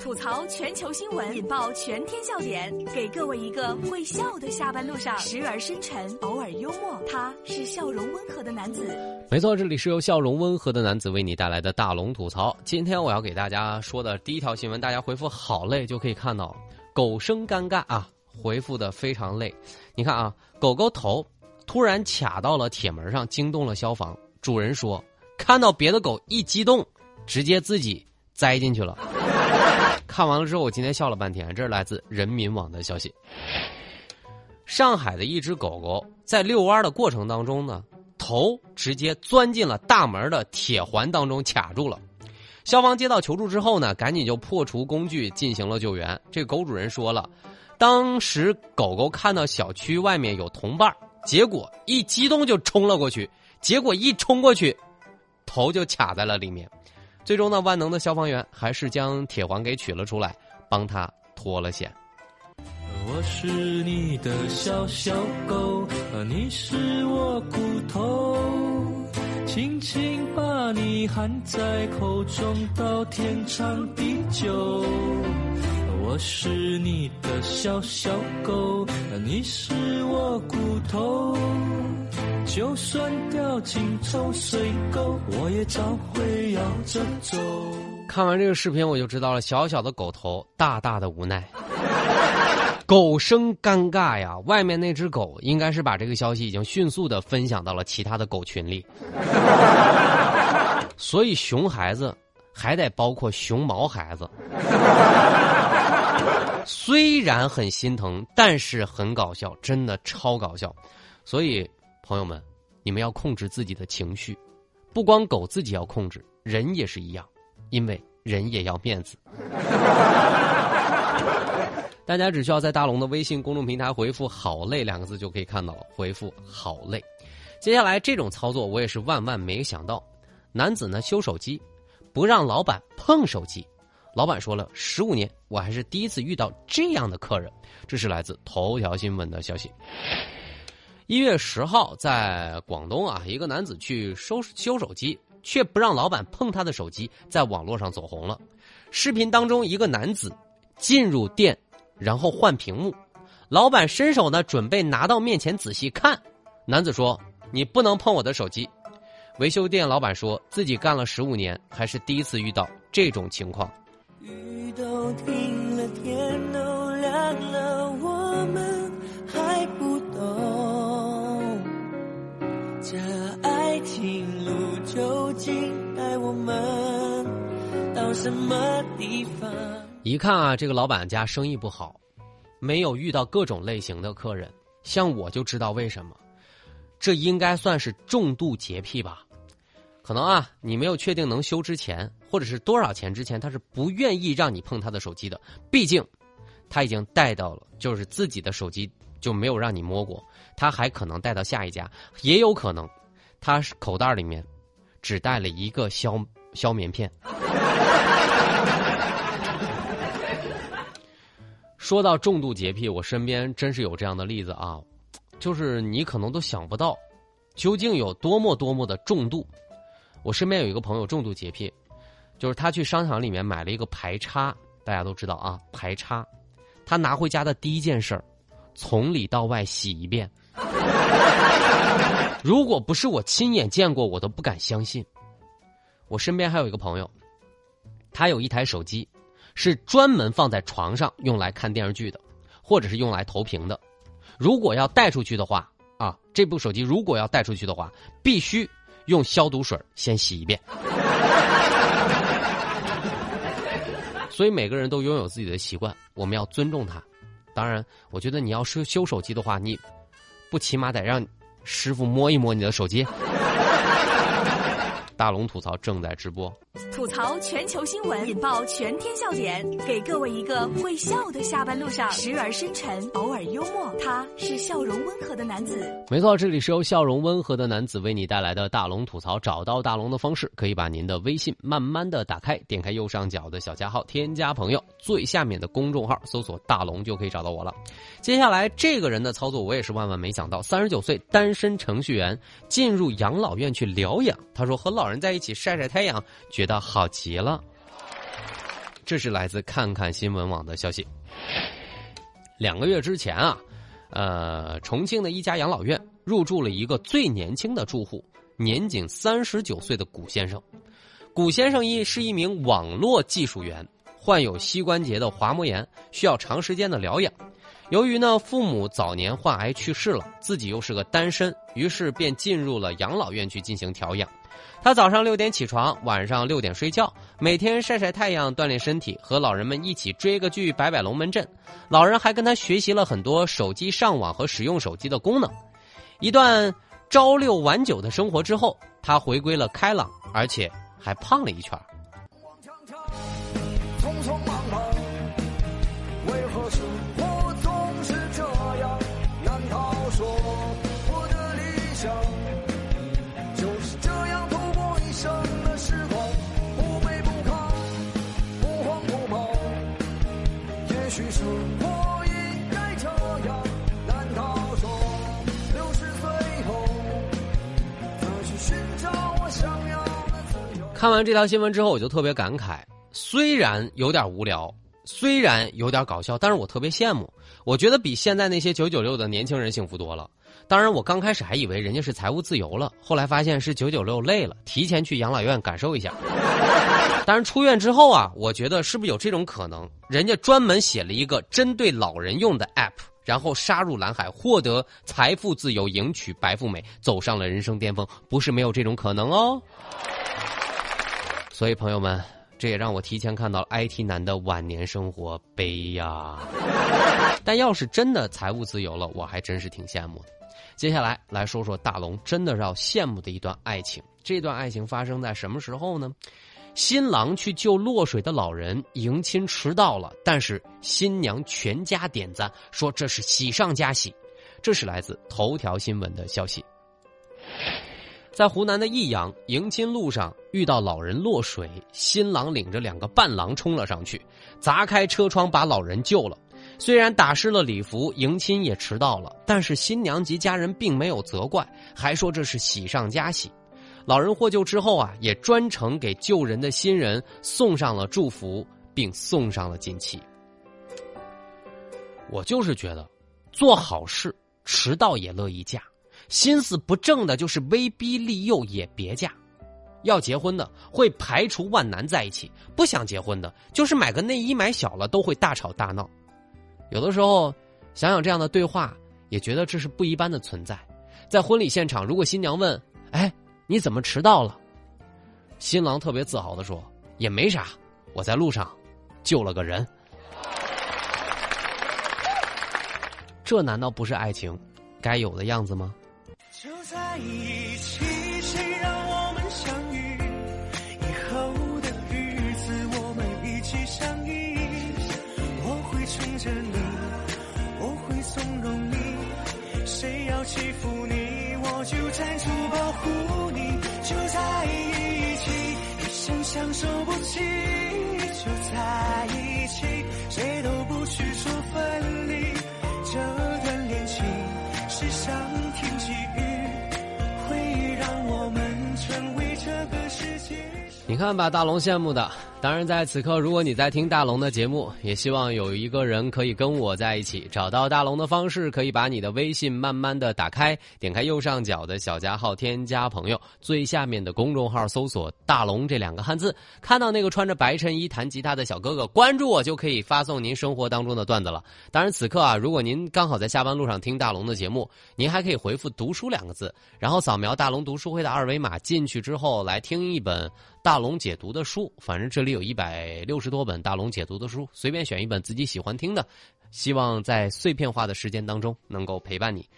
吐槽全球新闻，引爆全天笑点，给各位一个会笑的下班路上，时而深沉，偶尔幽默。他是笑容温和的男子。没错，这里是由笑容温和的男子为你带来的大龙吐槽。今天我要给大家说的第一条新闻，大家回复“好累”就可以看到，狗生尴尬啊，回复的非常累。你看啊，狗狗头突然卡到了铁门上，惊动了消防。主人说，看到别的狗一激动，直接自己栽进去了。看完了之后，我今天笑了半天。这是来自人民网的消息。上海的一只狗狗在遛弯的过程当中呢，头直接钻进了大门的铁环当中，卡住了。消防接到求助之后呢，赶紧就破除工具进行了救援。这狗主人说了，当时狗狗看到小区外面有同伴，结果一激动就冲了过去，结果一冲过去，头就卡在了里面。最终呢，万能的消防员还是将铁环给取了出来，帮他脱了险。我是你的小小狗，你是我骨头，轻轻把你含在口中，到天长地久。我是你的小小狗，你是我骨头。就算掉进臭水沟，我也照会摇着走。看完这个视频，我就知道了，小小的狗头，大大的无奈。狗生尴尬呀！外面那只狗应该是把这个消息已经迅速的分享到了其他的狗群里。所以熊孩子还得包括熊毛孩子。虽然很心疼，但是很搞笑，真的超搞笑。所以。朋友们，你们要控制自己的情绪，不光狗自己要控制，人也是一样，因为人也要面子。大家只需要在大龙的微信公众平台回复“好累”两个字就可以看到了。回复“好累”，接下来这种操作我也是万万没想到。男子呢修手机，不让老板碰手机，老板说了十五年我还是第一次遇到这样的客人。这是来自头条新闻的消息。一月十号，在广东啊，一个男子去收修手机，却不让老板碰他的手机，在网络上走红了。视频当中，一个男子进入店，然后换屏幕，老板伸手呢，准备拿到面前仔细看。男子说：“你不能碰我的手机。”维修店老板说自己干了十五年，还是第一次遇到这种情况。雨都停了，天都亮了，我们还情路究竟带我们到什么地方？一看啊，这个老板家生意不好，没有遇到各种类型的客人，像我就知道为什么。这应该算是重度洁癖吧？可能啊，你没有确定能修之前，或者是多少钱之前，他是不愿意让你碰他的手机的。毕竟，他已经带到了，就是自己的手机。就没有让你摸过，他还可能带到下一家，也有可能，他口袋里面只带了一个消消棉片。说到重度洁癖，我身边真是有这样的例子啊，就是你可能都想不到，究竟有多么多么的重度。我身边有一个朋友重度洁癖，就是他去商场里面买了一个排插，大家都知道啊，排插，他拿回家的第一件事儿。从里到外洗一遍，如果不是我亲眼见过，我都不敢相信。我身边还有一个朋友，他有一台手机，是专门放在床上用来看电视剧的，或者是用来投屏的。如果要带出去的话，啊，这部手机如果要带出去的话，必须用消毒水先洗一遍。所以每个人都拥有自己的习惯，我们要尊重他。当然，我觉得你要修修手机的话，你不起码得让师傅摸一摸你的手机。大龙吐槽正在直播。吐槽全球新闻，引爆全天笑点，给各位一个会笑的下班路上，时而深沉，偶尔幽默。他是笑容温和的男子。没错，这里是由笑容温和的男子为你带来的大龙吐槽。找到大龙的方式，可以把您的微信慢慢的打开，点开右上角的小加号，添加朋友，最下面的公众号搜索大龙就可以找到我了。接下来这个人的操作，我也是万万没想到。三十九岁单身程序员进入养老院去疗养，他说和老老人在一起晒晒太阳，觉得。好极了！这是来自看看新闻网的消息。两个月之前啊，呃，重庆的一家养老院入住了一个最年轻的住户，年仅三十九岁的古先生。古先生一是一名网络技术员，患有膝关节的滑膜炎，需要长时间的疗养。由于呢父母早年患癌去世了，自己又是个单身，于是便进入了养老院去进行调养。他早上六点起床，晚上六点睡觉，每天晒晒太阳锻炼身体，和老人们一起追个剧摆摆龙门阵。老人还跟他学习了很多手机上网和使用手机的功能。一段朝六晚九的生活之后，他回归了开朗，而且。还胖了一圈。想，就是这样度过一生的时光，不卑不亢，不慌不忙。也许生活应该这样，难道说六十岁后再去寻找我想要的自由？看完这条新闻之后，我就特别感慨，虽然有点无聊。虽然有点搞笑，但是我特别羡慕。我觉得比现在那些九九六的年轻人幸福多了。当然，我刚开始还以为人家是财务自由了，后来发现是九九六累了，提前去养老院感受一下。当然，出院之后啊，我觉得是不是有这种可能？人家专门写了一个针对老人用的 app，然后杀入蓝海，获得财富自由，迎娶白富美，走上了人生巅峰，不是没有这种可能哦。所以，朋友们，这也让我提前看到了 IT 男的晚年生活悲呀。但要是真的财务自由了，我还真是挺羡慕的。接下来来说说大龙真的要羡慕的一段爱情。这段爱情发生在什么时候呢？新郎去救落水的老人，迎亲迟到了，但是新娘全家点赞，说这是喜上加喜。这是来自头条新闻的消息。在湖南的益阳迎亲路上遇到老人落水，新郎领着两个伴郎冲了上去，砸开车窗把老人救了。虽然打湿了礼服，迎亲也迟到了，但是新娘及家人并没有责怪，还说这是喜上加喜。老人获救之后啊，也专程给救人的新人送上了祝福，并送上了锦旗。我就是觉得，做好事迟到也乐意嫁。心思不正的，就是威逼利诱也别嫁；要结婚的，会排除万难在一起；不想结婚的，就是买个内衣买小了都会大吵大闹。有的时候，想想这样的对话，也觉得这是不一般的存在。在婚礼现场，如果新娘问：“哎，你怎么迟到了？”新郎特别自豪的说：“也没啥，我在路上救了个人。”这难道不是爱情该有的样子吗？就在一起，相守不弃。就在一起，谁都不许说分离。这段恋情是上天给予。会让我们成为这个世界你看，把大龙羡慕的。当然，在此刻，如果你在听大龙的节目，也希望有一个人可以跟我在一起。找到大龙的方式，可以把你的微信慢慢的打开，点开右上角的小加号，添加朋友，最下面的公众号搜索“大龙”这两个汉字，看到那个穿着白衬衣弹吉他的小哥哥，关注我就可以发送您生活当中的段子了。当然，此刻啊，如果您刚好在下班路上听大龙的节目，您还可以回复“读书”两个字，然后扫描大龙读书会的二维码进去之后来听一本大龙解读的书。反正这里。有一百六十多本大龙解读的书，随便选一本自己喜欢听的，希望在碎片化的时间当中能够陪伴你。